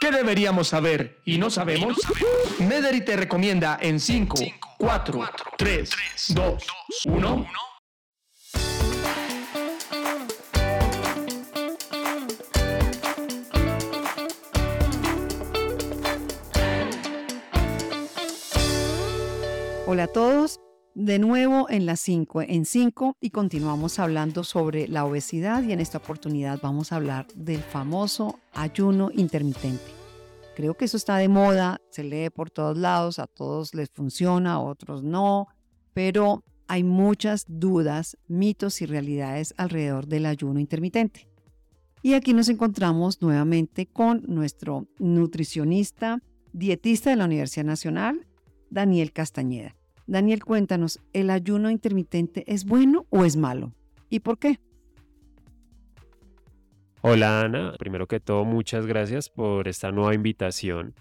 ¿Qué deberíamos saber y no sabemos? Mederi te recomienda en 5, 4, 3, 2, 1. Hola a todos, de nuevo en las 5 en 5 y continuamos hablando sobre la obesidad y en esta oportunidad vamos a hablar del famoso ayuno intermitente. Creo que eso está de moda, se lee por todos lados, a todos les funciona, a otros no, pero hay muchas dudas, mitos y realidades alrededor del ayuno intermitente. Y aquí nos encontramos nuevamente con nuestro nutricionista, dietista de la Universidad Nacional, Daniel Castañeda. Daniel, cuéntanos, ¿el ayuno intermitente es bueno o es malo? ¿Y por qué? Hola Ana, primero que todo muchas gracias por esta nueva invitación.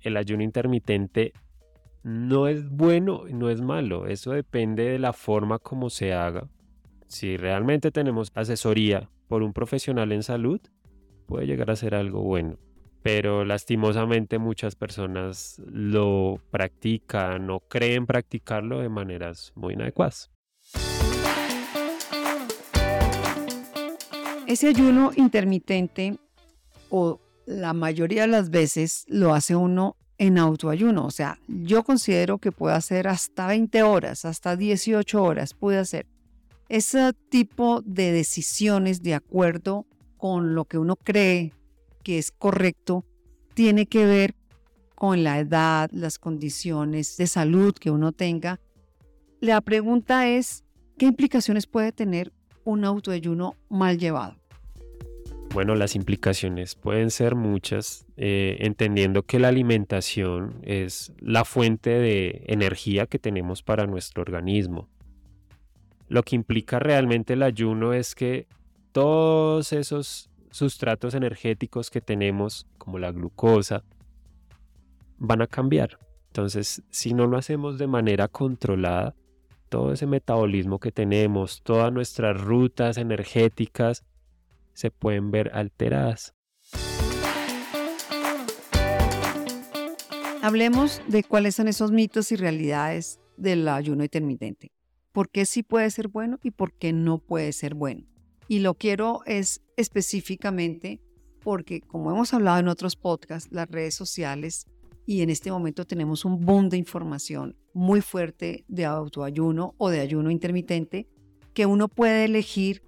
El ayuno intermitente no es bueno no es malo, eso depende de la forma como se haga. Si realmente tenemos asesoría por un profesional en salud, puede llegar a ser algo bueno pero lastimosamente muchas personas lo practican o creen practicarlo de maneras muy inadecuadas. Ese ayuno intermitente o la mayoría de las veces lo hace uno en autoayuno. O sea, yo considero que puede hacer hasta 20 horas, hasta 18 horas, puede hacer. Ese tipo de decisiones de acuerdo con lo que uno cree que es correcto tiene que ver con la edad, las condiciones de salud que uno tenga. La pregunta es, ¿qué implicaciones puede tener un autoayuno mal llevado? Bueno, las implicaciones pueden ser muchas, eh, entendiendo que la alimentación es la fuente de energía que tenemos para nuestro organismo. Lo que implica realmente el ayuno es que todos esos sustratos energéticos que tenemos, como la glucosa, van a cambiar. Entonces, si no lo hacemos de manera controlada, todo ese metabolismo que tenemos, todas nuestras rutas energéticas, se pueden ver alteradas. Hablemos de cuáles son esos mitos y realidades del ayuno intermitente. ¿Por qué sí puede ser bueno y por qué no puede ser bueno? Y lo quiero es específicamente porque, como hemos hablado en otros podcasts, las redes sociales y en este momento tenemos un boom de información muy fuerte de autoayuno o de ayuno intermitente que uno puede elegir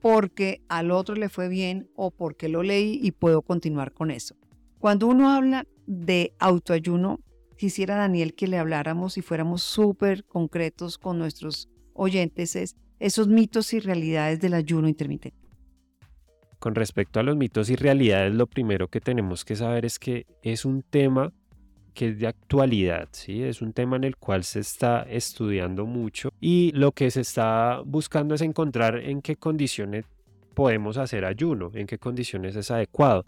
porque al otro le fue bien o porque lo leí y puedo continuar con eso. Cuando uno habla de autoayuno, quisiera Daniel que le habláramos y fuéramos súper concretos con nuestros oyentes es esos mitos y realidades del ayuno intermitente? Con respecto a los mitos y realidades, lo primero que tenemos que saber es que es un tema que es de actualidad, ¿sí? es un tema en el cual se está estudiando mucho y lo que se está buscando es encontrar en qué condiciones podemos hacer ayuno, en qué condiciones es adecuado.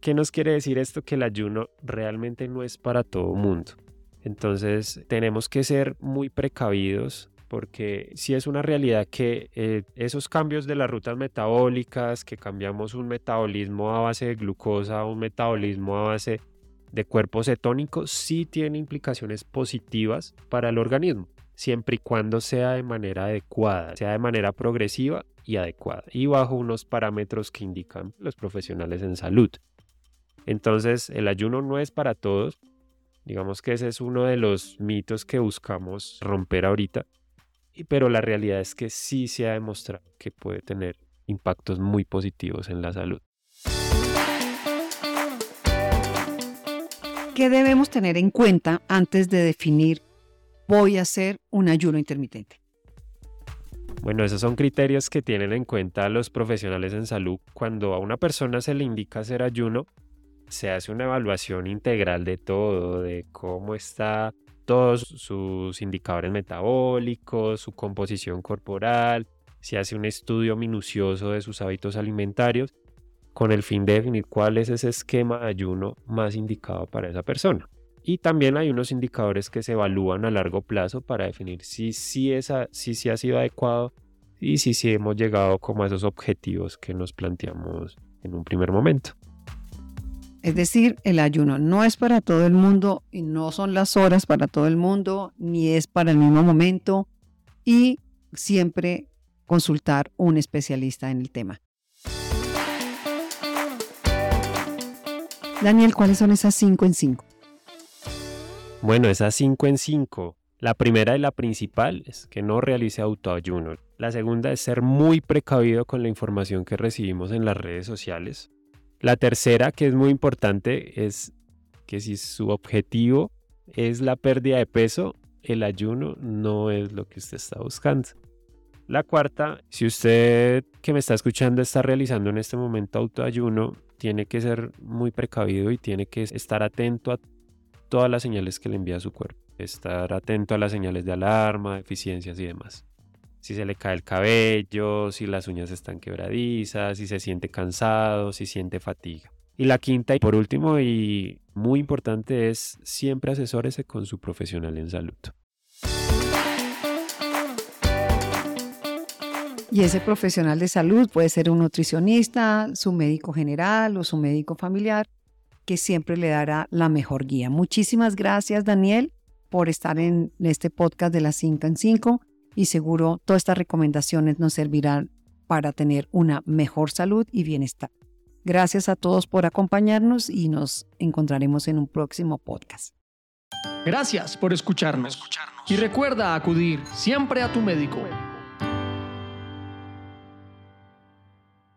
¿Qué nos quiere decir esto? Que el ayuno realmente no es para todo mundo. Entonces tenemos que ser muy precavidos porque si es una realidad que eh, esos cambios de las rutas metabólicas, que cambiamos un metabolismo a base de glucosa un metabolismo a base de cuerpo cetónico, sí tiene implicaciones positivas para el organismo, siempre y cuando sea de manera adecuada, sea de manera progresiva y adecuada, y bajo unos parámetros que indican los profesionales en salud. Entonces, el ayuno no es para todos, Digamos que ese es uno de los mitos que buscamos romper ahorita pero la realidad es que sí se ha demostrado que puede tener impactos muy positivos en la salud. ¿Qué debemos tener en cuenta antes de definir voy a hacer un ayuno intermitente? Bueno, esos son criterios que tienen en cuenta los profesionales en salud. Cuando a una persona se le indica hacer ayuno, se hace una evaluación integral de todo, de cómo está todos sus indicadores metabólicos, su composición corporal, se hace un estudio minucioso de sus hábitos alimentarios con el fin de definir cuál es ese esquema de ayuno más indicado para esa persona. Y también hay unos indicadores que se evalúan a largo plazo para definir si sí si, si ha sido adecuado y si sí hemos llegado como a esos objetivos que nos planteamos en un primer momento. Es decir, el ayuno no es para todo el mundo y no son las horas para todo el mundo, ni es para el mismo momento y siempre consultar un especialista en el tema. Daniel, ¿cuáles son esas 5 en 5? Bueno, esas 5 en 5. La primera y la principal es que no realice autoayuno. La segunda es ser muy precavido con la información que recibimos en las redes sociales. La tercera, que es muy importante, es que si su objetivo es la pérdida de peso, el ayuno no es lo que usted está buscando. La cuarta, si usted que me está escuchando está realizando en este momento autoayuno, tiene que ser muy precavido y tiene que estar atento a todas las señales que le envía su cuerpo. Estar atento a las señales de alarma, deficiencias y demás. Si se le cae el cabello, si las uñas están quebradizas, si se siente cansado, si siente fatiga. Y la quinta y por último y muy importante es siempre asesórese con su profesional en salud. Y ese profesional de salud puede ser un nutricionista, su médico general o su médico familiar, que siempre le dará la mejor guía. Muchísimas gracias, Daniel, por estar en este podcast de las 5 en 5 y seguro todas estas recomendaciones nos servirán para tener una mejor salud y bienestar. Gracias a todos por acompañarnos y nos encontraremos en un próximo podcast. Gracias por escucharnos. Y recuerda acudir siempre a tu médico.